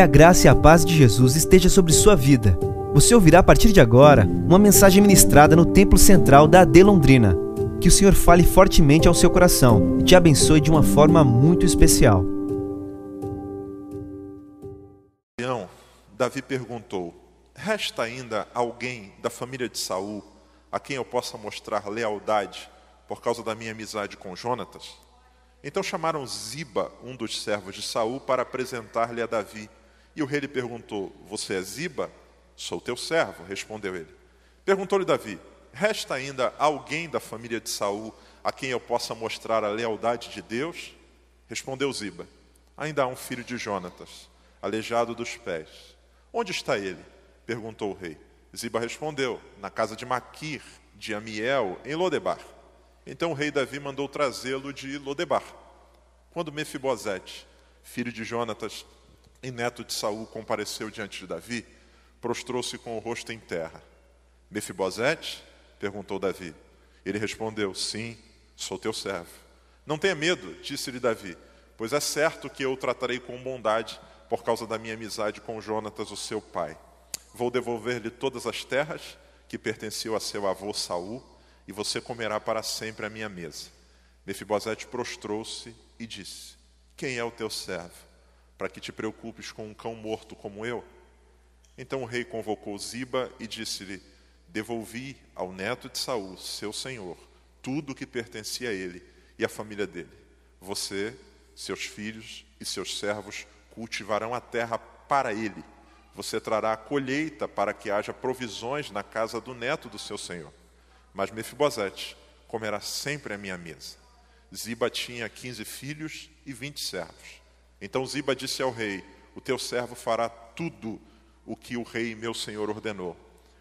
Que a graça e a paz de Jesus esteja sobre sua vida. Você ouvirá a partir de agora uma mensagem ministrada no Templo Central da AD Londrina. Que o Senhor fale fortemente ao seu coração e te abençoe de uma forma muito especial. Davi perguntou: Resta ainda alguém da família de Saul a quem eu possa mostrar lealdade por causa da minha amizade com Jonatas? Então chamaram Ziba, um dos servos de Saul, para apresentar-lhe a Davi. E o rei lhe perguntou: Você é Ziba? Sou teu servo, respondeu ele. Perguntou-lhe Davi: Resta ainda alguém da família de Saul a quem eu possa mostrar a lealdade de Deus? Respondeu Ziba: Ainda há um filho de Jonatas, aleijado dos pés. Onde está ele? perguntou o rei. Ziba respondeu: Na casa de Maquir, de Amiel, em Lodebar. Então o rei Davi mandou trazê-lo de Lodebar. Quando Mefibosete, filho de Jonatas e neto de Saul, compareceu diante de Davi, prostrou-se com o rosto em terra. Mefibosete? perguntou Davi. Ele respondeu: Sim, sou teu servo. Não tenha medo, disse-lhe Davi, pois é certo que eu o tratarei com bondade por causa da minha amizade com Jonatas, o seu pai. Vou devolver-lhe todas as terras que pertenciam a seu avô Saul, e você comerá para sempre a minha mesa. Mefibosete prostrou-se e disse: Quem é o teu servo, para que te preocupes com um cão morto como eu? Então o rei convocou Ziba e disse-lhe: Devolvi ao neto de Saul, seu senhor, tudo o que pertencia a ele e à família dele. Você, seus filhos e seus servos cultivarão a terra para ele você trará a colheita para que haja provisões na casa do neto do seu senhor. Mas Mefibosete comerá sempre a minha mesa. Ziba tinha quinze filhos e vinte servos. Então Ziba disse ao rei: O teu servo fará tudo o que o rei meu senhor ordenou.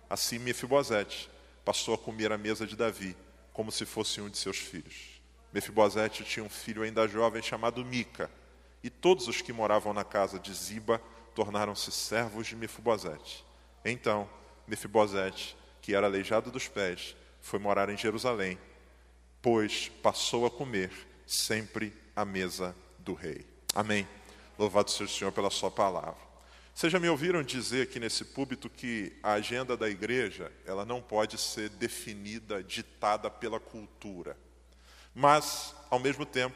Assim Mefibosete passou a comer a mesa de Davi, como se fosse um de seus filhos. Mefibosete tinha um filho ainda jovem chamado Mica, e todos os que moravam na casa de Ziba tornaram-se servos de Mefibosete. Então, Mefibosete, que era aleijado dos pés, foi morar em Jerusalém, pois passou a comer sempre à mesa do rei. Amém. Louvado seja o Senhor pela sua palavra. Vocês já me ouviram dizer aqui nesse púlpito que a agenda da igreja, ela não pode ser definida, ditada pela cultura. Mas, ao mesmo tempo,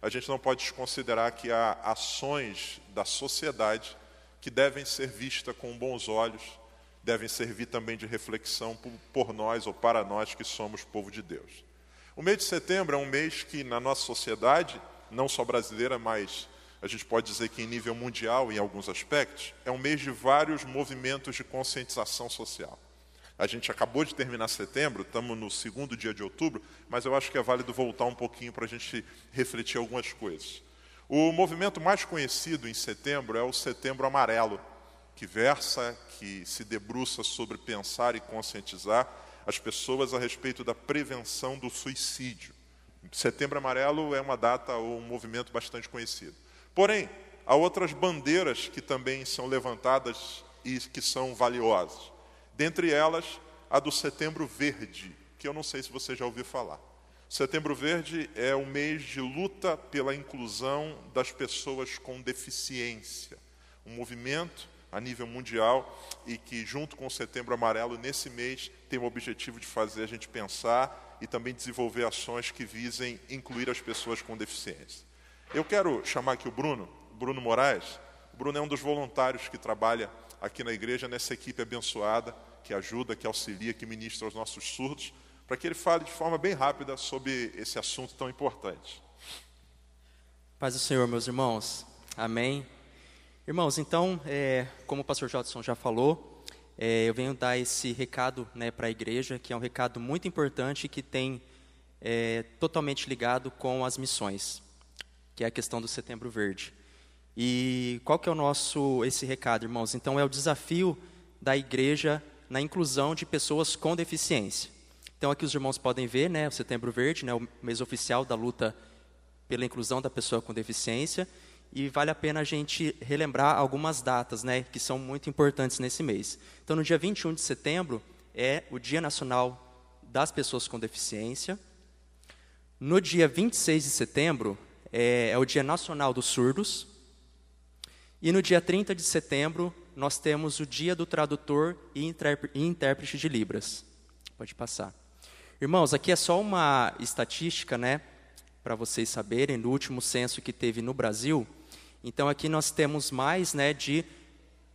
a gente não pode desconsiderar que há ações da sociedade que devem ser vistas com bons olhos, devem servir também de reflexão por nós ou para nós que somos povo de Deus. O mês de setembro é um mês que, na nossa sociedade, não só brasileira, mas a gente pode dizer que em nível mundial, em alguns aspectos, é um mês de vários movimentos de conscientização social. A gente acabou de terminar setembro, estamos no segundo dia de outubro, mas eu acho que é válido voltar um pouquinho para a gente refletir algumas coisas. O movimento mais conhecido em setembro é o Setembro Amarelo, que versa, que se debruça sobre pensar e conscientizar as pessoas a respeito da prevenção do suicídio. Setembro Amarelo é uma data ou um movimento bastante conhecido. Porém, há outras bandeiras que também são levantadas e que são valiosas. Dentre elas, a do Setembro Verde, que eu não sei se você já ouviu falar. Setembro Verde é o mês de luta pela inclusão das pessoas com deficiência. Um movimento a nível mundial e que, junto com o Setembro Amarelo, nesse mês, tem o objetivo de fazer a gente pensar e também desenvolver ações que visem incluir as pessoas com deficiência. Eu quero chamar aqui o Bruno, Bruno Moraes. O Bruno é um dos voluntários que trabalha aqui na igreja, nessa equipe abençoada, que ajuda, que auxilia, que ministra aos nossos surdos para que ele fale de forma bem rápida sobre esse assunto tão importante. Paz do Senhor, meus irmãos. Amém. Irmãos, então, é, como o pastor Jodson já falou, é, eu venho dar esse recado né, para a igreja, que é um recado muito importante que tem é, totalmente ligado com as missões, que é a questão do Setembro Verde. E qual que é o nosso esse recado, irmãos? Então, é o desafio da igreja na inclusão de pessoas com deficiência. Então aqui os irmãos podem ver, né, o Setembro Verde, né, o mês oficial da luta pela inclusão da pessoa com deficiência, e vale a pena a gente relembrar algumas datas, né, que são muito importantes nesse mês. Então no dia 21 de setembro é o Dia Nacional das Pessoas com Deficiência. No dia 26 de setembro é, é o Dia Nacional dos Surdos. E no dia 30 de setembro, nós temos o Dia do Tradutor e Intérprete de Libras. Pode passar. Irmãos, aqui é só uma estatística, né, para vocês saberem, do último censo que teve no Brasil. Então, aqui nós temos mais né, de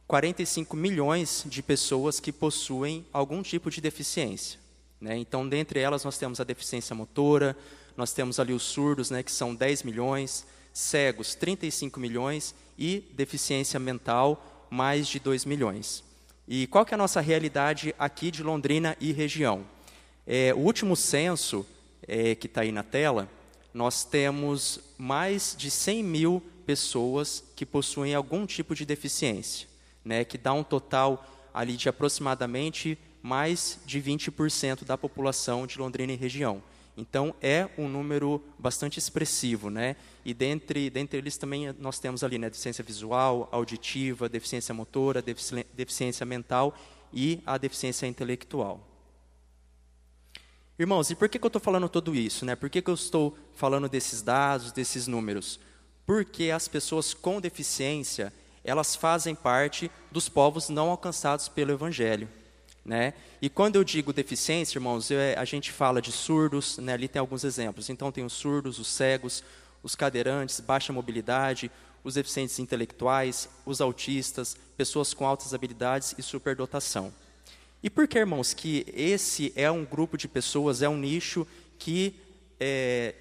45 milhões de pessoas que possuem algum tipo de deficiência. Né? Então, dentre elas, nós temos a deficiência motora, nós temos ali os surdos, né, que são 10 milhões, cegos, 35 milhões, e deficiência mental, mais de 2 milhões. E qual que é a nossa realidade aqui de Londrina e região? É, o último censo, é, que está aí na tela, nós temos mais de 100 mil pessoas que possuem algum tipo de deficiência, né, que dá um total ali de aproximadamente mais de 20% da população de Londrina e região. Então é um número bastante expressivo, né? E dentre, dentre eles também nós temos ali né, deficiência visual, auditiva, deficiência motora, deficiência mental e a deficiência intelectual. Irmãos, e por que, que eu estou falando tudo isso? Né? Por que, que eu estou falando desses dados, desses números? Porque as pessoas com deficiência, elas fazem parte dos povos não alcançados pelo Evangelho. Né? E quando eu digo deficiência, irmãos, eu, a gente fala de surdos, né? ali tem alguns exemplos. Então, tem os surdos, os cegos, os cadeirantes, baixa mobilidade, os deficientes intelectuais, os autistas, pessoas com altas habilidades e superdotação. E por que, irmãos, que esse é um grupo de pessoas, é um nicho que é,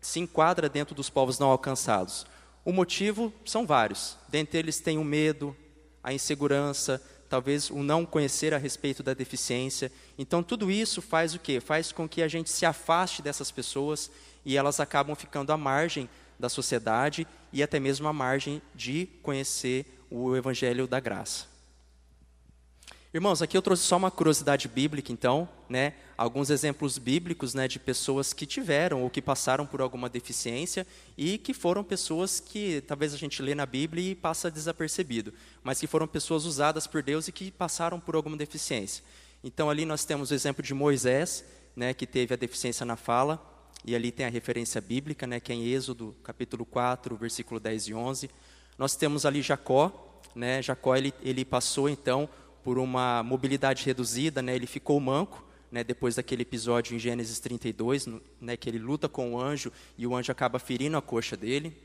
se enquadra dentro dos povos não alcançados? O motivo são vários. Dentre eles tem o medo, a insegurança, talvez o não conhecer a respeito da deficiência. Então, tudo isso faz o quê? Faz com que a gente se afaste dessas pessoas e elas acabam ficando à margem da sociedade e até mesmo à margem de conhecer o evangelho da graça. Irmãos, aqui eu trouxe só uma curiosidade bíblica, então, né? Alguns exemplos bíblicos, né, de pessoas que tiveram ou que passaram por alguma deficiência e que foram pessoas que talvez a gente lê na Bíblia e passa desapercebido, mas que foram pessoas usadas por Deus e que passaram por alguma deficiência. Então, ali nós temos o exemplo de Moisés, né, que teve a deficiência na fala, e ali tem a referência bíblica, né, que é em Êxodo, capítulo 4, versículo 10 e 11. Nós temos ali Jacó, né? Jacó ele, ele passou então por uma mobilidade reduzida, né, ele ficou manco, né, depois daquele episódio em Gênesis 32, né, que ele luta com o anjo e o anjo acaba ferindo a coxa dele.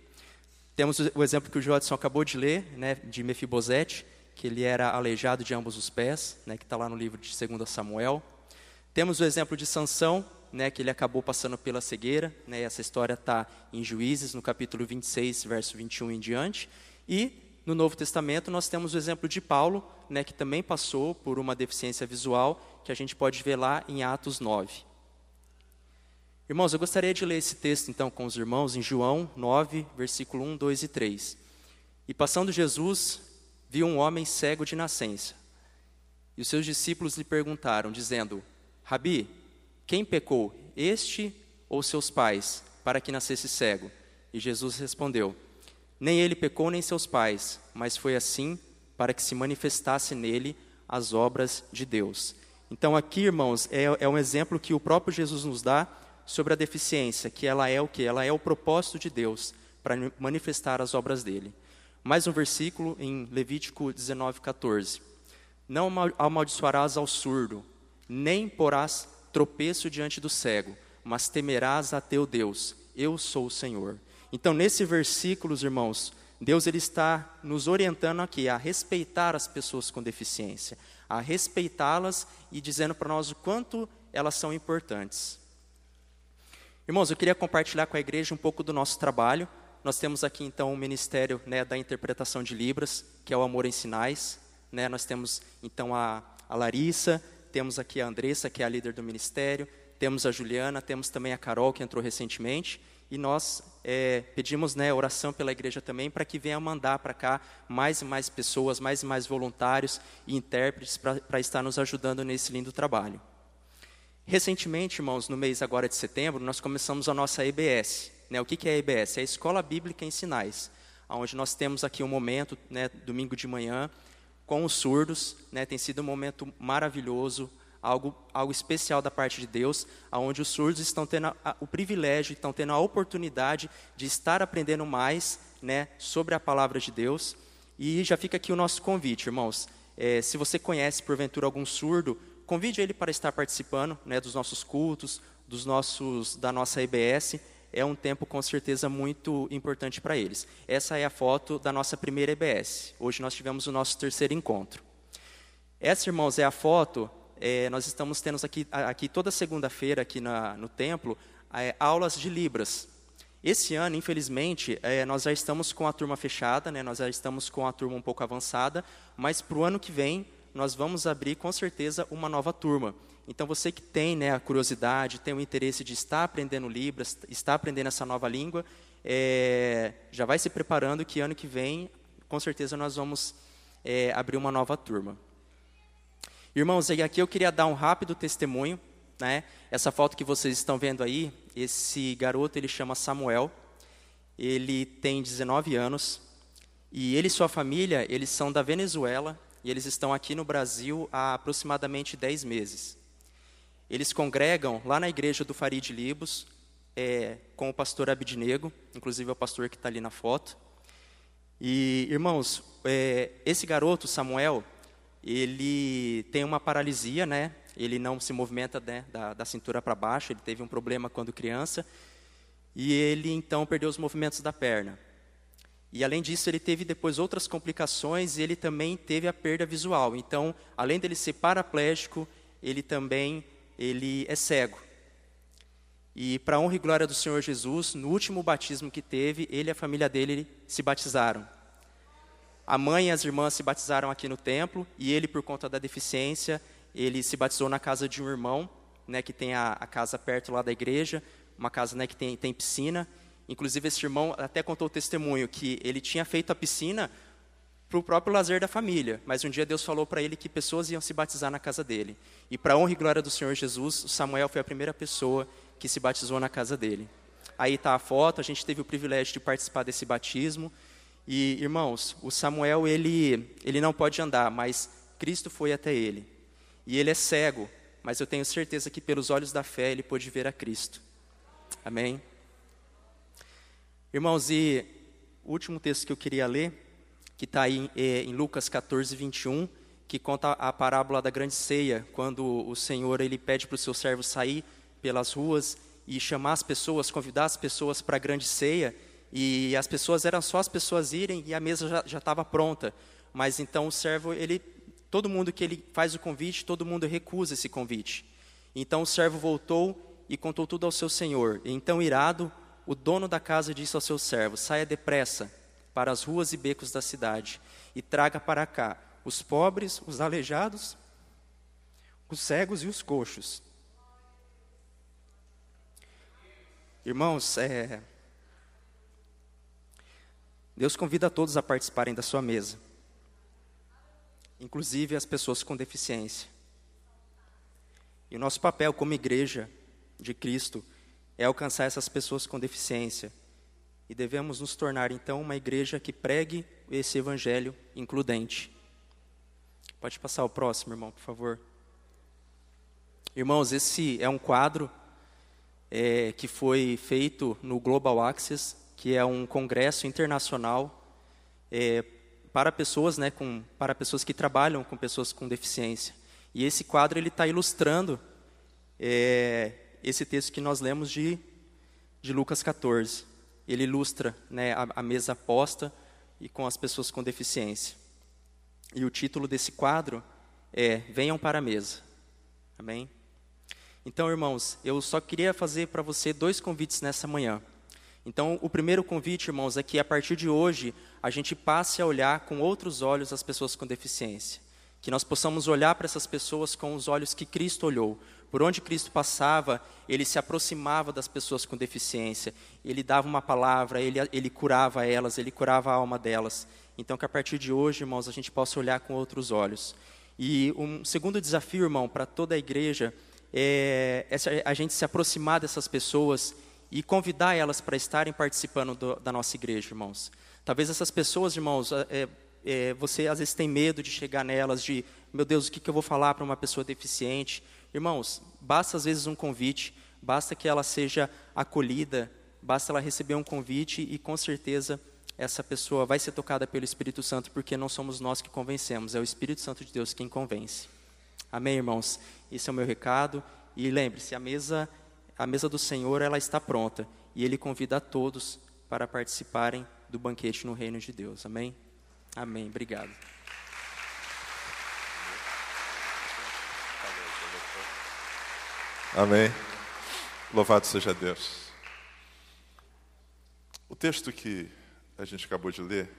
Temos o exemplo que o Jodson acabou de ler, né, de Mefibosete, que ele era aleijado de ambos os pés, né, que está lá no livro de 2 Samuel. Temos o exemplo de Sansão, né, que ele acabou passando pela cegueira, né, essa história está em Juízes, no capítulo 26, verso 21 em diante. E no Novo Testamento, nós temos o exemplo de Paulo, né, que também passou por uma deficiência visual, que a gente pode ver lá em Atos 9. Irmãos, eu gostaria de ler esse texto então com os irmãos em João 9, versículo 1, 2 e 3. E passando Jesus, viu um homem cego de nascença. E os seus discípulos lhe perguntaram, dizendo: Rabi, quem pecou, este ou seus pais, para que nascesse cego? E Jesus respondeu: nem ele pecou, nem seus pais, mas foi assim para que se manifestasse nele as obras de Deus. Então, aqui, irmãos, é, é um exemplo que o próprio Jesus nos dá sobre a deficiência, que ela é o que? Ela é o propósito de Deus para manifestar as obras dele. Mais um versículo em Levítico 19, 14. Não amaldiçoarás ao surdo, nem porás tropeço diante do cego, mas temerás a teu Deus. Eu sou o Senhor. Então, nesse versículo, irmãos, Deus ele está nos orientando aqui a respeitar as pessoas com deficiência, a respeitá-las e dizendo para nós o quanto elas são importantes. Irmãos, eu queria compartilhar com a igreja um pouco do nosso trabalho. Nós temos aqui então o ministério né, da interpretação de Libras, que é o Amor em Sinais. Né? Nós temos então a, a Larissa, temos aqui a Andressa, que é a líder do ministério, temos a Juliana, temos também a Carol, que entrou recentemente e nós é, pedimos né, oração pela igreja também para que venha mandar para cá mais e mais pessoas, mais e mais voluntários e intérpretes para estar nos ajudando nesse lindo trabalho. Recentemente, irmãos, no mês agora de setembro, nós começamos a nossa EBS. Né? O que, que é a EBS? É a Escola Bíblica em Sinais, onde nós temos aqui um momento, né, domingo de manhã, com os surdos. Né? Tem sido um momento maravilhoso, algo, algo especial da parte de Deus, aonde os surdos estão tendo a, o privilégio, estão tendo a oportunidade de estar aprendendo mais né, sobre a palavra de Deus. E já fica aqui o nosso convite, irmãos. É, se você conhece, porventura, algum surdo, convide ele para estar participando né, dos nossos cultos, dos nossos, da nossa EBS. É um tempo, com certeza, muito importante para eles. Essa é a foto da nossa primeira EBS. Hoje nós tivemos o nosso terceiro encontro. Essa, irmãos, é a foto. É, nós estamos tendo aqui, aqui toda segunda-feira, aqui na, no templo, é, aulas de Libras. Esse ano, infelizmente, é, nós já estamos com a turma fechada, né, nós já estamos com a turma um pouco avançada, mas para o ano que vem nós vamos abrir com certeza uma nova turma. Então você que tem né, a curiosidade, tem o interesse de estar aprendendo Libras, estar aprendendo essa nova língua, é, já vai se preparando que ano que vem, com certeza nós vamos é, abrir uma nova turma. Irmãos, aqui eu queria dar um rápido testemunho né? Essa foto que vocês estão vendo aí, esse garoto ele chama Samuel, ele tem 19 anos e ele e sua família eles são da Venezuela e eles estão aqui no Brasil há aproximadamente 10 meses. Eles congregam lá na igreja do Farid Libos é, com o pastor Abidnego, inclusive é o pastor que está ali na foto. E irmãos, é, esse garoto Samuel ele tem uma paralisia, né? ele não se movimenta né, da, da cintura para baixo, ele teve um problema quando criança, e ele então perdeu os movimentos da perna. E além disso, ele teve depois outras complicações e ele também teve a perda visual. Então, além dele ser paraplégico, ele também ele é cego. E para honra e glória do Senhor Jesus, no último batismo que teve, ele e a família dele se batizaram. A mãe e as irmãs se batizaram aqui no templo e ele, por conta da deficiência, ele se batizou na casa de um irmão, né, que tem a, a casa perto lá da igreja, uma casa né, que tem, tem piscina. Inclusive, esse irmão até contou o testemunho que ele tinha feito a piscina para o próprio lazer da família, mas um dia Deus falou para ele que pessoas iam se batizar na casa dele. E para honra e glória do Senhor Jesus, Samuel foi a primeira pessoa que se batizou na casa dele. Aí está a foto, a gente teve o privilégio de participar desse batismo. E, irmãos, o Samuel, ele, ele não pode andar, mas Cristo foi até ele. E ele é cego, mas eu tenho certeza que pelos olhos da fé ele pôde ver a Cristo. Amém? Irmãos, e o último texto que eu queria ler, que está aí é, em Lucas 14, 21, que conta a parábola da grande ceia, quando o Senhor ele pede para o seu servo sair pelas ruas e chamar as pessoas, convidar as pessoas para a grande ceia, e as pessoas eram só as pessoas irem e a mesa já estava pronta. Mas então o servo ele Todo mundo que ele faz o convite, todo mundo recusa esse convite. Então o servo voltou e contou tudo ao seu senhor. E então, irado, o dono da casa disse ao seu servo: Saia depressa para as ruas e becos da cidade e traga para cá os pobres, os aleijados, os cegos e os coxos. Irmãos, é... Deus convida todos a participarem da sua mesa inclusive as pessoas com deficiência. E o nosso papel como igreja de Cristo é alcançar essas pessoas com deficiência. E devemos nos tornar, então, uma igreja que pregue esse evangelho includente. Pode passar o próximo, irmão, por favor. Irmãos, esse é um quadro é, que foi feito no Global Access, que é um congresso internacional é, para pessoas, né, com, para pessoas que trabalham com pessoas com deficiência. E esse quadro ele está ilustrando é, esse texto que nós lemos de, de Lucas 14. Ele ilustra né, a, a mesa posta e com as pessoas com deficiência. E o título desse quadro é Venham para a mesa. Amém? Então, irmãos, eu só queria fazer para você dois convites nessa manhã. Então, o primeiro convite, irmãos, é que a partir de hoje a gente passe a olhar com outros olhos as pessoas com deficiência. Que nós possamos olhar para essas pessoas com os olhos que Cristo olhou. Por onde Cristo passava, ele se aproximava das pessoas com deficiência. Ele dava uma palavra, ele, ele curava elas, ele curava a alma delas. Então, que a partir de hoje, irmãos, a gente possa olhar com outros olhos. E um segundo desafio, irmão, para toda a igreja é, é a gente se aproximar dessas pessoas e convidar elas para estarem participando do, da nossa igreja, irmãos. Talvez essas pessoas, irmãos, é, é, você às vezes tem medo de chegar nelas, de, meu Deus, o que, que eu vou falar para uma pessoa deficiente? Irmãos, basta às vezes um convite, basta que ela seja acolhida, basta ela receber um convite e com certeza essa pessoa vai ser tocada pelo Espírito Santo, porque não somos nós que convencemos, é o Espírito Santo de Deus quem convence. Amém, irmãos? Esse é o meu recado. E lembre-se, a mesa, a mesa do Senhor, ela está pronta. E Ele convida a todos para participarem do banquete no reino de Deus. Amém? Amém. Obrigado. Amém. Louvado seja Deus. O texto que a gente acabou de ler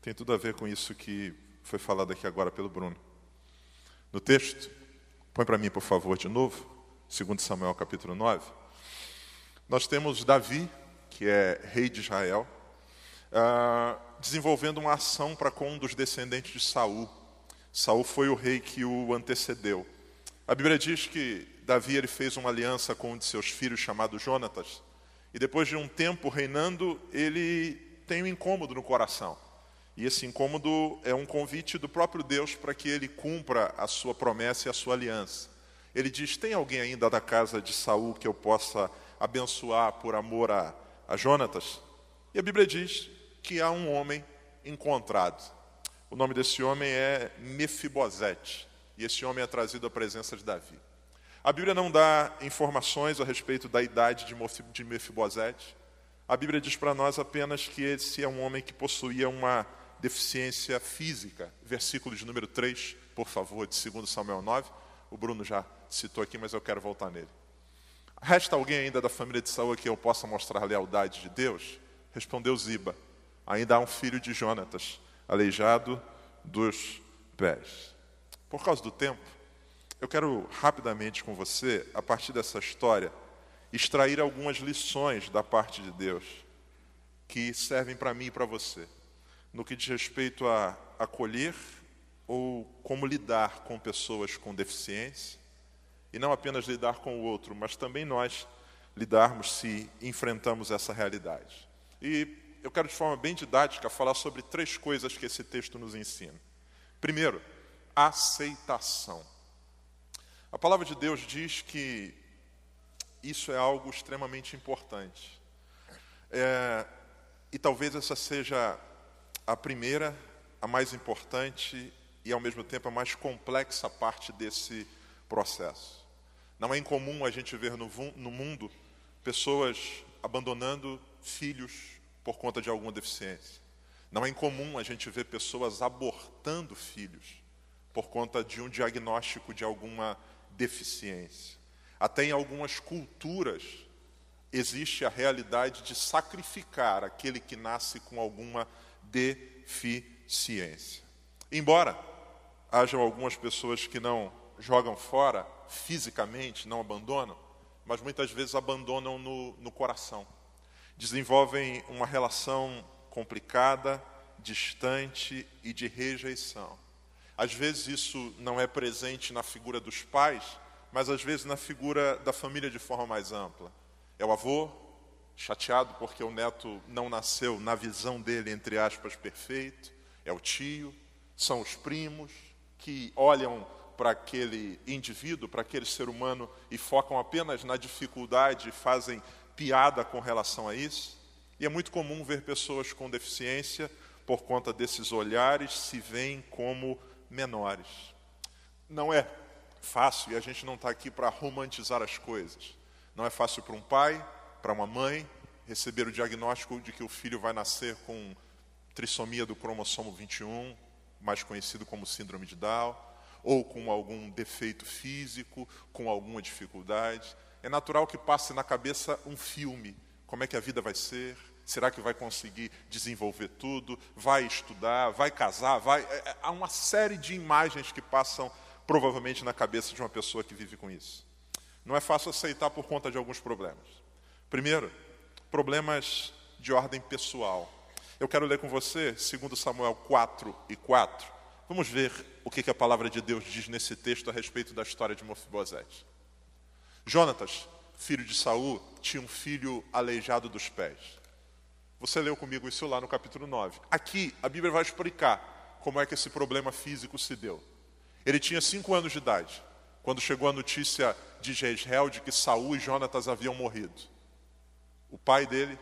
tem tudo a ver com isso que foi falado aqui agora pelo Bruno. No texto, põe para mim, por favor, de novo, 2 Samuel capítulo 9. Nós temos Davi, que é rei de Israel, uh, desenvolvendo uma ação para com um dos descendentes de Saul. Saul foi o rei que o antecedeu. A Bíblia diz que Davi ele fez uma aliança com um de seus filhos chamado Jonatas, e depois de um tempo reinando, ele tem um incômodo no coração. E esse incômodo é um convite do próprio Deus para que ele cumpra a sua promessa e a sua aliança. Ele diz: Tem alguém ainda da casa de Saul que eu possa abençoar por amor a, a Jonatas? E a Bíblia diz que há um homem encontrado. O nome desse homem é Mefibosete. E esse homem é trazido à presença de Davi. A Bíblia não dá informações a respeito da idade de Mefibosete. A Bíblia diz para nós apenas que esse é um homem que possuía uma deficiência física. Versículo de número 3, por favor, de 2 Samuel 9. O Bruno já citou aqui, mas eu quero voltar nele. Resta alguém ainda da família de Saul que eu possa mostrar a lealdade de Deus? Respondeu Ziba. Ainda há um filho de Jonatas, aleijado dos pés. Por causa do tempo, eu quero rapidamente com você, a partir dessa história, extrair algumas lições da parte de Deus que servem para mim e para você, no que diz respeito a acolher ou como lidar com pessoas com deficiência, e não apenas lidar com o outro, mas também nós lidarmos se enfrentamos essa realidade. E eu quero de forma bem didática falar sobre três coisas que esse texto nos ensina. Primeiro, aceitação. A palavra de Deus diz que isso é algo extremamente importante. É, e talvez essa seja a primeira, a mais importante e ao mesmo tempo a mais complexa parte desse processo. Não é incomum a gente ver no, no mundo pessoas abandonando filhos por conta de alguma deficiência. Não é incomum a gente ver pessoas abortando filhos por conta de um diagnóstico de alguma deficiência. Até em algumas culturas existe a realidade de sacrificar aquele que nasce com alguma deficiência. Embora hajam algumas pessoas que não jogam fora fisicamente, não abandonam, mas muitas vezes abandonam no, no coração. Desenvolvem uma relação complicada, distante e de rejeição. Às vezes isso não é presente na figura dos pais, mas às vezes na figura da família de forma mais ampla. É o avô, chateado porque o neto não nasceu na visão dele, entre aspas, perfeito. É o tio, são os primos que olham para aquele indivíduo, para aquele ser humano e focam apenas na dificuldade e fazem piada com relação a isso. E é muito comum ver pessoas com deficiência, por conta desses olhares, se veem como menores. Não é fácil, e a gente não está aqui para romantizar as coisas. Não é fácil para um pai, para uma mãe, receber o diagnóstico de que o filho vai nascer com trissomia do cromossomo 21, mais conhecido como síndrome de Down, ou com algum defeito físico, com alguma dificuldade. É natural que passe na cabeça um filme: como é que a vida vai ser, Será que vai conseguir desenvolver tudo? Vai estudar? Vai casar? Vai... É, é, há uma série de imagens que passam provavelmente na cabeça de uma pessoa que vive com isso. Não é fácil aceitar por conta de alguns problemas. Primeiro, problemas de ordem pessoal. Eu quero ler com você 2 Samuel 4 e 4. Vamos ver o que a palavra de Deus diz nesse texto a respeito da história de Mefibosete. Jonatas, filho de Saul, tinha um filho aleijado dos pés. Você leu comigo isso lá no capítulo 9. Aqui, a Bíblia vai explicar como é que esse problema físico se deu. Ele tinha cinco anos de idade, quando chegou a notícia de Jezreel de que Saul e Jonatas haviam morrido. O pai dele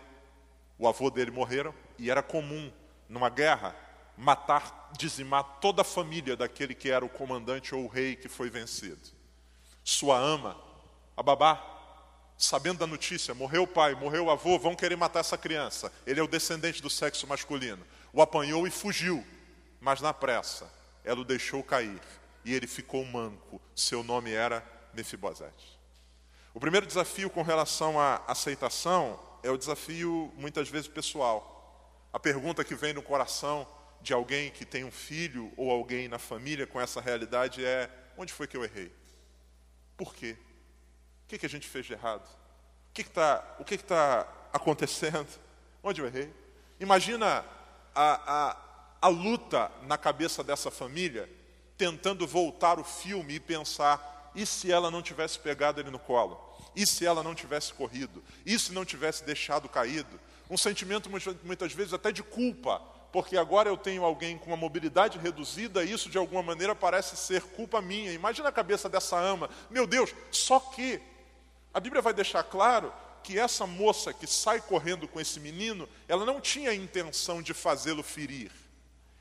o avô dele morreram e era comum, numa guerra, matar, dizimar toda a família daquele que era o comandante ou o rei que foi vencido. Sua ama, a babá, sabendo da notícia, morreu o pai, morreu o avô, vão querer matar essa criança. Ele é o descendente do sexo masculino. O apanhou e fugiu, mas na pressa, ela o deixou cair e ele ficou manco. Seu nome era Mefibosete. O primeiro desafio com relação à aceitação é o desafio, muitas vezes, pessoal. A pergunta que vem no coração de alguém que tem um filho ou alguém na família com essa realidade é: onde foi que eu errei? Por quê? O que, que a gente fez de errado? O que está que que tá acontecendo? Onde eu errei? Imagina a, a, a luta na cabeça dessa família, tentando voltar o filme e pensar: e se ela não tivesse pegado ele no colo? E se ela não tivesse corrido? E se não tivesse deixado caído? Um sentimento muitas vezes até de culpa, porque agora eu tenho alguém com uma mobilidade reduzida, e isso de alguma maneira parece ser culpa minha. Imagina a cabeça dessa ama. Meu Deus, só que a Bíblia vai deixar claro que essa moça que sai correndo com esse menino, ela não tinha a intenção de fazê-lo ferir.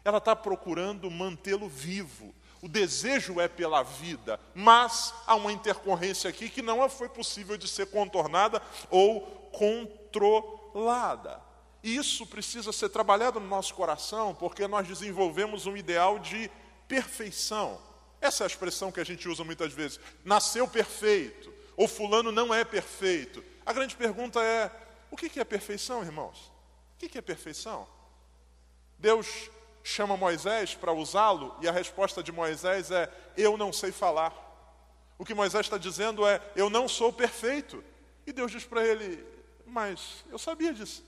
Ela está procurando mantê-lo vivo. O desejo é pela vida, mas há uma intercorrência aqui que não foi possível de ser contornada ou controlada. E isso precisa ser trabalhado no nosso coração, porque nós desenvolvemos um ideal de perfeição. Essa é a expressão que a gente usa muitas vezes. Nasceu perfeito, ou fulano não é perfeito. A grande pergunta é: o que é perfeição, irmãos? O que é perfeição? Deus chama Moisés para usá-lo e a resposta de Moisés é: Eu não sei falar. O que Moisés está dizendo é: Eu não sou perfeito. E Deus diz para ele: Mas eu sabia disso.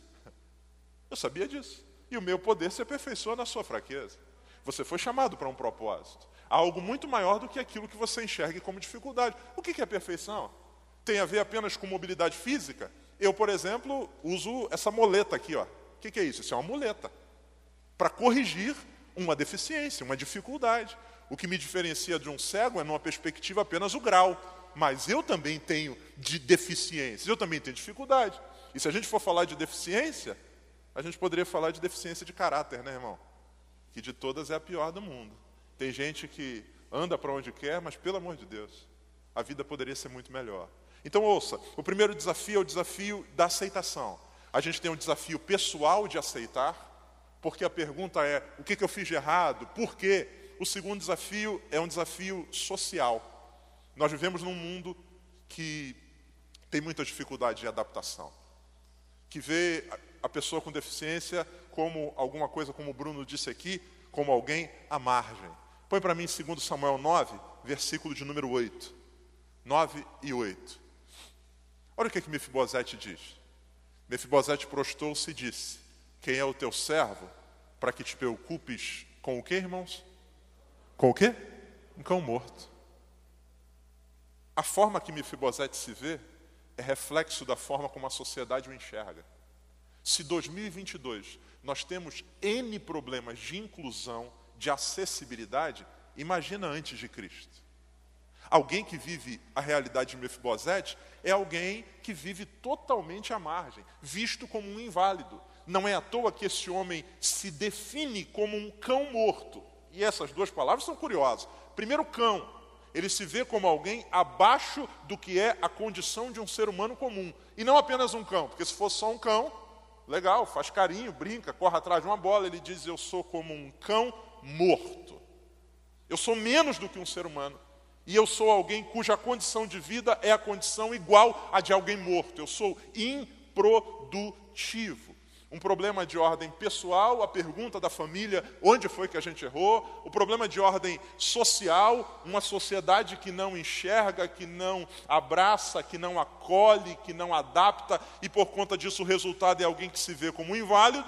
Eu sabia disso. E o meu poder se aperfeiçoa na sua fraqueza. Você foi chamado para um propósito. Algo muito maior do que aquilo que você enxergue como dificuldade. O que é perfeição? Tem a ver apenas com mobilidade física? Eu, por exemplo, uso essa moleta aqui. Ó. O que é isso? Isso é uma muleta para corrigir uma deficiência, uma dificuldade. O que me diferencia de um cego é, numa perspectiva, apenas o grau. Mas eu também tenho de deficiências, eu também tenho dificuldade. E se a gente for falar de deficiência, a gente poderia falar de deficiência de caráter, né, irmão? Que de todas é a pior do mundo. Tem gente que anda para onde quer, mas pelo amor de Deus, a vida poderia ser muito melhor. Então, ouça: o primeiro desafio é o desafio da aceitação. A gente tem um desafio pessoal de aceitar, porque a pergunta é: o que, que eu fiz de errado? Por quê? O segundo desafio é um desafio social. Nós vivemos num mundo que tem muita dificuldade de adaptação, que vê a pessoa com deficiência como alguma coisa, como o Bruno disse aqui, como alguém à margem. Põe para mim 2 Samuel 9, versículo de número 8. 9 e 8. Olha o que, que Mefibosete diz. Mefibosete prostou-se e disse: quem é o teu servo, para que te preocupes com o que, irmãos? Com o que? Um cão morto. A forma que Mefibosete se vê é reflexo da forma como a sociedade o enxerga. Se 2022 nós temos N problemas de inclusão, de acessibilidade, imagina antes de Cristo. Alguém que vive a realidade de Mefibosete é alguém que vive totalmente à margem, visto como um inválido, não é à toa que esse homem se define como um cão morto. E essas duas palavras são curiosas. Primeiro, cão. Ele se vê como alguém abaixo do que é a condição de um ser humano comum. E não apenas um cão, porque se fosse só um cão, legal, faz carinho, brinca, corre atrás de uma bola. Ele diz: Eu sou como um cão morto. Eu sou menos do que um ser humano. E eu sou alguém cuja condição de vida é a condição igual à de alguém morto. Eu sou improdutivo um problema de ordem pessoal, a pergunta da família, onde foi que a gente errou, o problema de ordem social, uma sociedade que não enxerga, que não abraça, que não acolhe, que não adapta, e por conta disso o resultado é alguém que se vê como um inválido.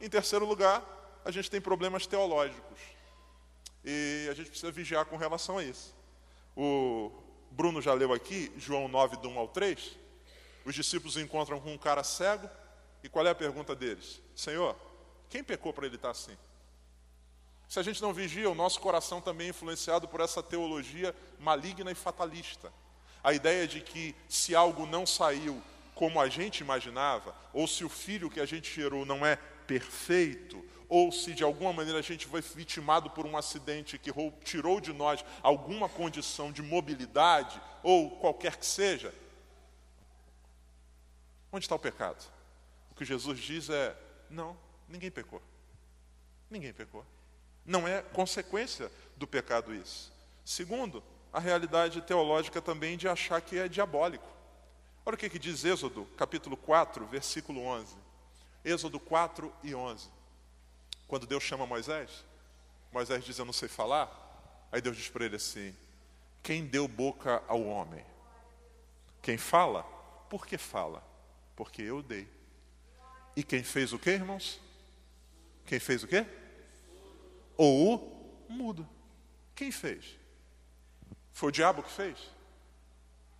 Em terceiro lugar, a gente tem problemas teológicos. E a gente precisa vigiar com relação a isso. O Bruno já leu aqui, João 9, do 1 ao 3. Os discípulos encontram com um cara cego, e qual é a pergunta deles? Senhor, quem pecou para ele estar assim? Se a gente não vigia, o nosso coração também é influenciado por essa teologia maligna e fatalista. A ideia de que se algo não saiu como a gente imaginava, ou se o filho que a gente gerou não é perfeito, ou se de alguma maneira a gente foi vitimado por um acidente que tirou de nós alguma condição de mobilidade, ou qualquer que seja, onde está o pecado? O que Jesus diz é: não, ninguém pecou. Ninguém pecou. Não é consequência do pecado isso. Segundo, a realidade teológica também de achar que é diabólico. Olha o que, que diz Êxodo, capítulo 4, versículo 11. Êxodo 4 e 11. Quando Deus chama Moisés, Moisés diz: Eu não sei falar. Aí Deus diz para ele assim: Quem deu boca ao homem? Quem fala? Por que fala? Porque eu dei. E quem fez o que, irmãos? Quem fez o quê? Ou o mudo. Quem fez? Foi o diabo que fez?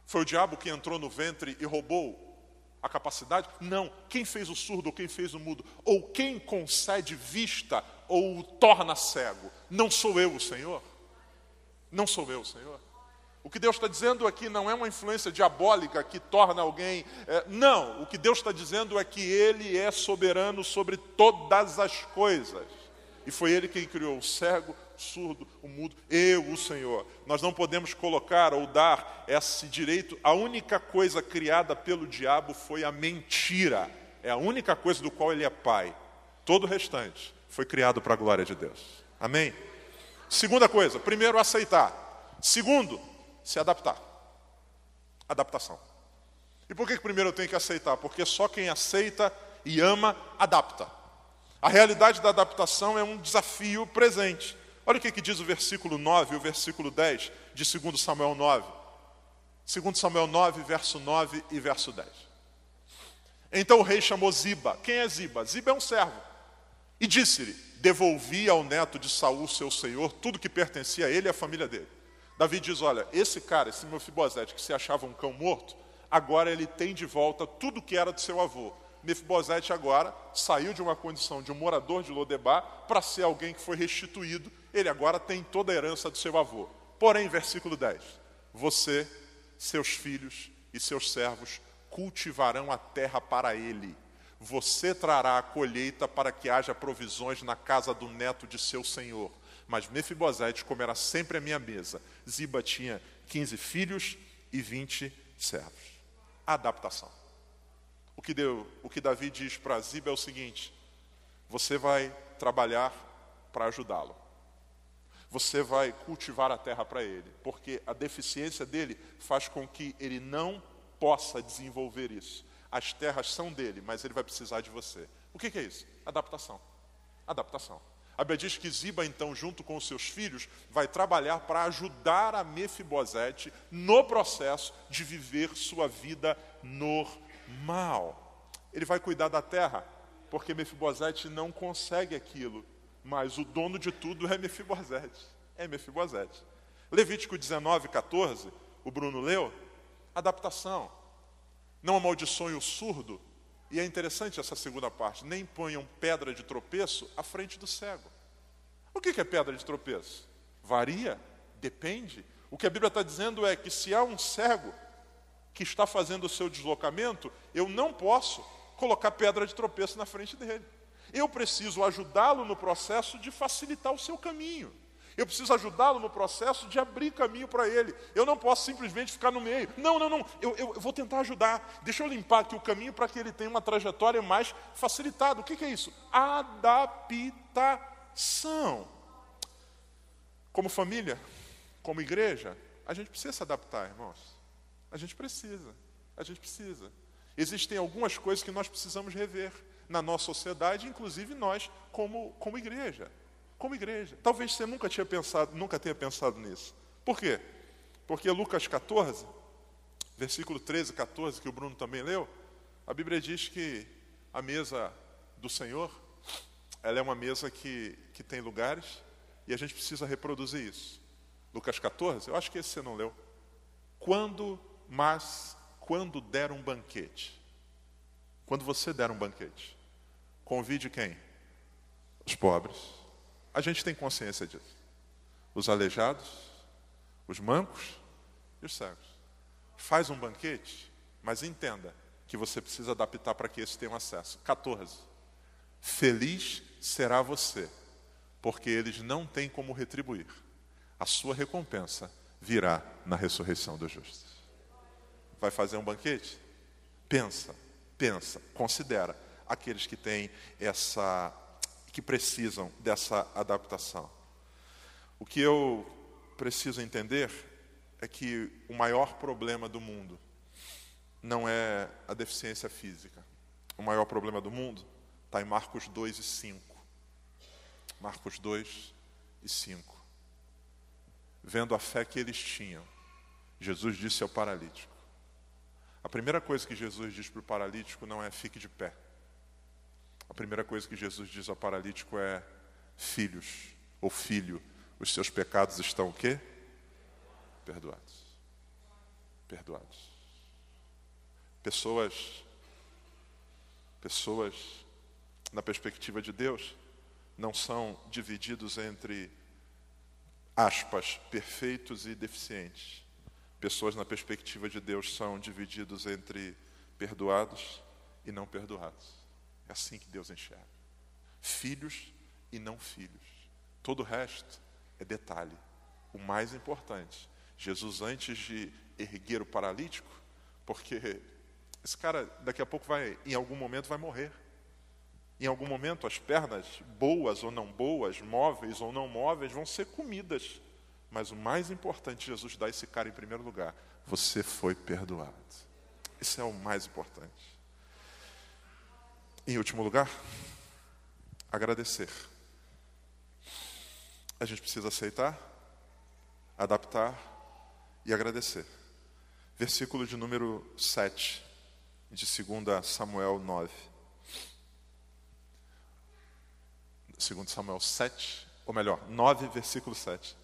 Foi o diabo que entrou no ventre e roubou a capacidade? Não. Quem fez o surdo ou quem fez o mudo? Ou quem concede vista ou o torna cego? Não sou eu o Senhor? Não sou eu o Senhor? O que Deus está dizendo aqui não é uma influência diabólica que torna alguém. É, não, o que Deus está dizendo é que Ele é soberano sobre todas as coisas. E foi Ele quem criou o cego, o surdo, o mudo, eu, o Senhor. Nós não podemos colocar ou dar esse direito. A única coisa criada pelo diabo foi a mentira. É a única coisa do qual ele é pai. Todo o restante foi criado para a glória de Deus. Amém? Segunda coisa, primeiro, aceitar. Segundo, se adaptar. Adaptação. E por que, que primeiro eu tenho que aceitar? Porque só quem aceita e ama, adapta. A realidade da adaptação é um desafio presente. Olha o que, que diz o versículo 9 e o versículo 10 de 2 Samuel 9. 2 Samuel 9, verso 9 e verso 10. Então o rei chamou Ziba. Quem é Ziba? Ziba é um servo. E disse-lhe: Devolvi ao neto de Saul, seu senhor, tudo que pertencia a ele e à família dele. Davi diz: Olha, esse cara, esse Mefibosete, que se achava um cão morto, agora ele tem de volta tudo que era do seu avô. Mefibosete agora saiu de uma condição de um morador de Lodebar para ser alguém que foi restituído. Ele agora tem toda a herança do seu avô. Porém, versículo 10: Você, seus filhos e seus servos cultivarão a terra para ele. Você trará a colheita para que haja provisões na casa do neto de seu senhor mas Mefibosete comerá sempre à minha mesa. Ziba tinha 15 filhos e 20 servos. Adaptação. O que, deu, o que Davi diz para Ziba é o seguinte: você vai trabalhar para ajudá-lo. Você vai cultivar a terra para ele, porque a deficiência dele faz com que ele não possa desenvolver isso. As terras são dele, mas ele vai precisar de você. O que, que é isso? Adaptação. Adaptação. A Bíblia diz que Ziba, então, junto com os seus filhos, vai trabalhar para ajudar a Mefibosete no processo de viver sua vida normal. Ele vai cuidar da terra, porque Mefibosete não consegue aquilo, mas o dono de tudo é Mefibosete. É Mefibosete. Levítico 19, 14, o Bruno leu, adaptação. Não amaldiçoe o surdo, e é interessante essa segunda parte: nem ponham pedra de tropeço à frente do cego. O que é pedra de tropeço? Varia, depende. O que a Bíblia está dizendo é que se há um cego que está fazendo o seu deslocamento, eu não posso colocar pedra de tropeço na frente dele. Eu preciso ajudá-lo no processo de facilitar o seu caminho. Eu preciso ajudá-lo no processo de abrir caminho para ele. Eu não posso simplesmente ficar no meio. Não, não, não. Eu, eu, eu vou tentar ajudar. Deixa eu limpar aqui o caminho para que ele tenha uma trajetória mais facilitada. O que, que é isso? Adaptação. Como família, como igreja, a gente precisa se adaptar, irmãos. A gente precisa. A gente precisa. Existem algumas coisas que nós precisamos rever na nossa sociedade, inclusive nós, como, como igreja como igreja. Talvez você nunca, tinha pensado, nunca tenha pensado nisso. Por quê? Porque Lucas 14, versículo 13 e 14, que o Bruno também leu, a Bíblia diz que a mesa do Senhor, ela é uma mesa que, que tem lugares e a gente precisa reproduzir isso. Lucas 14, eu acho que esse você não leu. Quando, mas quando der um banquete, quando você der um banquete, convide quem? Os pobres a gente tem consciência disso. Os aleijados, os mancos e os cegos. Faz um banquete, mas entenda que você precisa adaptar para que esses tenham acesso. 14. Feliz será você, porque eles não têm como retribuir. A sua recompensa virá na ressurreição dos justos. Vai fazer um banquete? Pensa, pensa, considera aqueles que têm essa que precisam dessa adaptação. O que eu preciso entender é que o maior problema do mundo não é a deficiência física. O maior problema do mundo está em Marcos 2 e 5. Marcos 2 e 5. Vendo a fé que eles tinham, Jesus disse ao paralítico: A primeira coisa que Jesus diz para o paralítico não é fique de pé. A primeira coisa que Jesus diz ao paralítico é: Filhos, ou filho, os seus pecados estão o quê? Perdoados. Perdoados. Pessoas, pessoas, na perspectiva de Deus, não são divididos entre, aspas, perfeitos e deficientes. Pessoas, na perspectiva de Deus, são divididos entre perdoados e não perdoados. É assim que Deus enxerga. Filhos e não filhos. Todo o resto é detalhe. O mais importante, Jesus, antes de erguer o paralítico, porque esse cara daqui a pouco vai, em algum momento, vai morrer. Em algum momento, as pernas, boas ou não boas, móveis ou não móveis, vão ser comidas. Mas o mais importante, Jesus dá esse cara em primeiro lugar: você foi perdoado. Isso é o mais importante. Em último lugar, agradecer. A gente precisa aceitar, adaptar e agradecer. Versículo de número 7 de 2 Samuel 9. 2 Samuel 7, ou melhor, 9, versículo 7.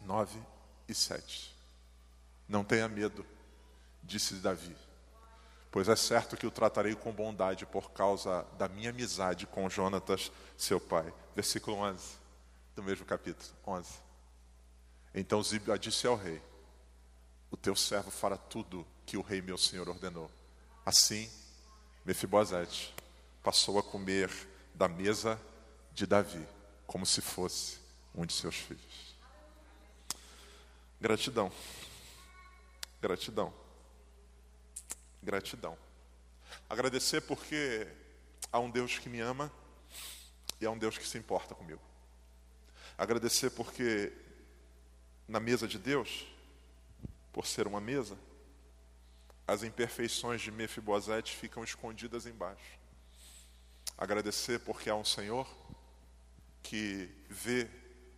9 e 7. Não tenha medo, disse Davi, pois é certo que o tratarei com bondade por causa da minha amizade com Jonatas, seu pai. Versículo 11, do mesmo capítulo, 11. Então Ziba disse ao rei: O teu servo fará tudo que o rei meu senhor ordenou. Assim, Mefibosete passou a comer da mesa de Davi, como se fosse um de seus filhos. Gratidão. Gratidão. Gratidão. Agradecer porque há um Deus que me ama e há um Deus que se importa comigo. Agradecer porque na mesa de Deus, por ser uma mesa, as imperfeições de Mefibosete ficam escondidas embaixo. Agradecer porque há um Senhor que vê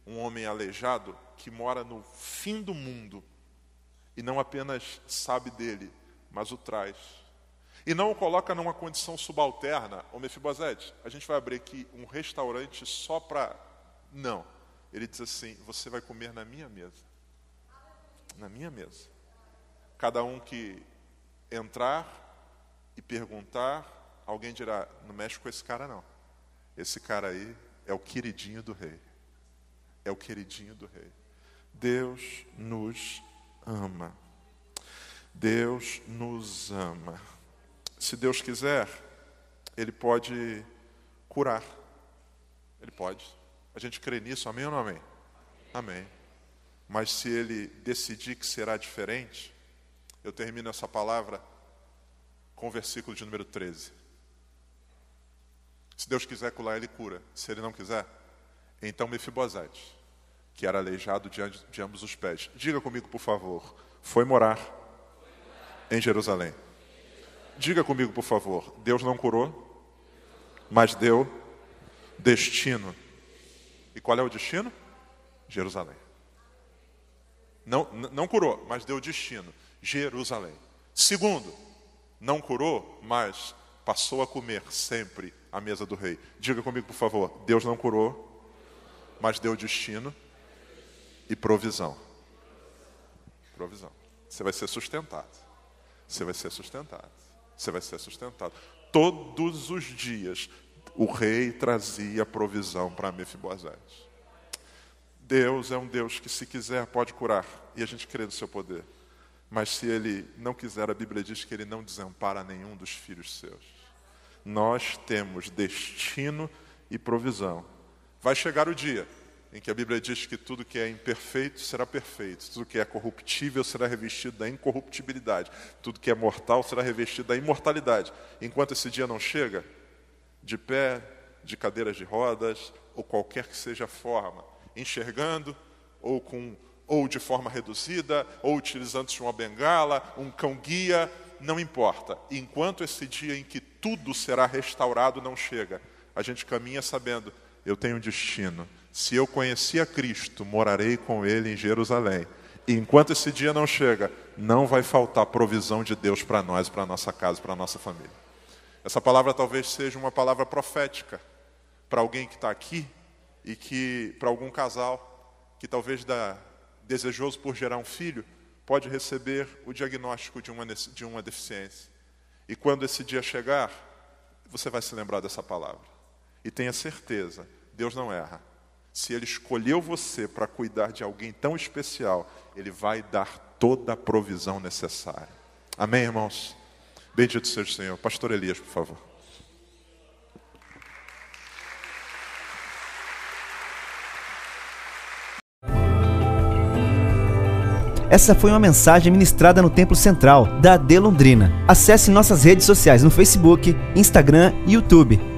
um homem aleijado que mora no fim do mundo e não apenas sabe dele, mas o traz. E não o coloca numa condição subalterna. Ô Mefibosete, a gente vai abrir aqui um restaurante só para. Não. Ele diz assim: você vai comer na minha mesa. Na minha mesa. Cada um que entrar e perguntar, alguém dirá: não mexe com esse cara, não. Esse cara aí é o queridinho do rei. É o queridinho do rei. Deus nos ama. Deus nos ama. Se Deus quiser, Ele pode curar. Ele pode. A gente crê nisso, amém ou não amém? Amém. Mas se Ele decidir que será diferente, eu termino essa palavra com o versículo de número 13. Se Deus quiser curar, Ele cura. Se Ele não quiser, então Mefibosete, que era aleijado de, de ambos os pés. Diga comigo, por favor. Foi morar em Jerusalém. Diga comigo, por favor. Deus não curou, mas deu destino. E qual é o destino? Jerusalém. Não, não curou, mas deu destino. Jerusalém. Segundo, não curou, mas passou a comer sempre à mesa do rei. Diga comigo, por favor: Deus não curou, mas deu destino e provisão. Provisão. Você vai ser sustentado. Você vai ser sustentado. Você vai ser sustentado. Todos os dias o rei trazia provisão para Mefibosete. Deus é um Deus que, se quiser, pode curar. E a gente crê no seu poder. Mas se ele não quiser, a Bíblia diz que ele não desampara nenhum dos filhos seus. Nós temos destino e provisão. Vai chegar o dia em que a Bíblia diz que tudo que é imperfeito será perfeito, tudo que é corruptível será revestido da incorruptibilidade, tudo que é mortal será revestido da imortalidade. Enquanto esse dia não chega, de pé, de cadeiras de rodas, ou qualquer que seja a forma, enxergando, ou com ou de forma reduzida, ou utilizando-se uma bengala, um cão-guia, não importa. Enquanto esse dia em que tudo será restaurado não chega, a gente caminha sabendo, eu tenho um destino. Se eu conheci a Cristo, morarei com Ele em Jerusalém. E enquanto esse dia não chega, não vai faltar provisão de Deus para nós, para a nossa casa, para a nossa família. Essa palavra talvez seja uma palavra profética para alguém que está aqui e que, para algum casal, que talvez da, desejoso por gerar um filho, pode receber o diagnóstico de uma, de uma deficiência. E quando esse dia chegar, você vai se lembrar dessa palavra. E tenha certeza, Deus não erra. Se Ele escolheu você para cuidar de alguém tão especial, Ele vai dar toda a provisão necessária. Amém, irmãos? Bendito seja o Senhor. Pastor Elias, por favor. Essa foi uma mensagem ministrada no Templo Central da AD Londrina. Acesse nossas redes sociais no Facebook, Instagram e YouTube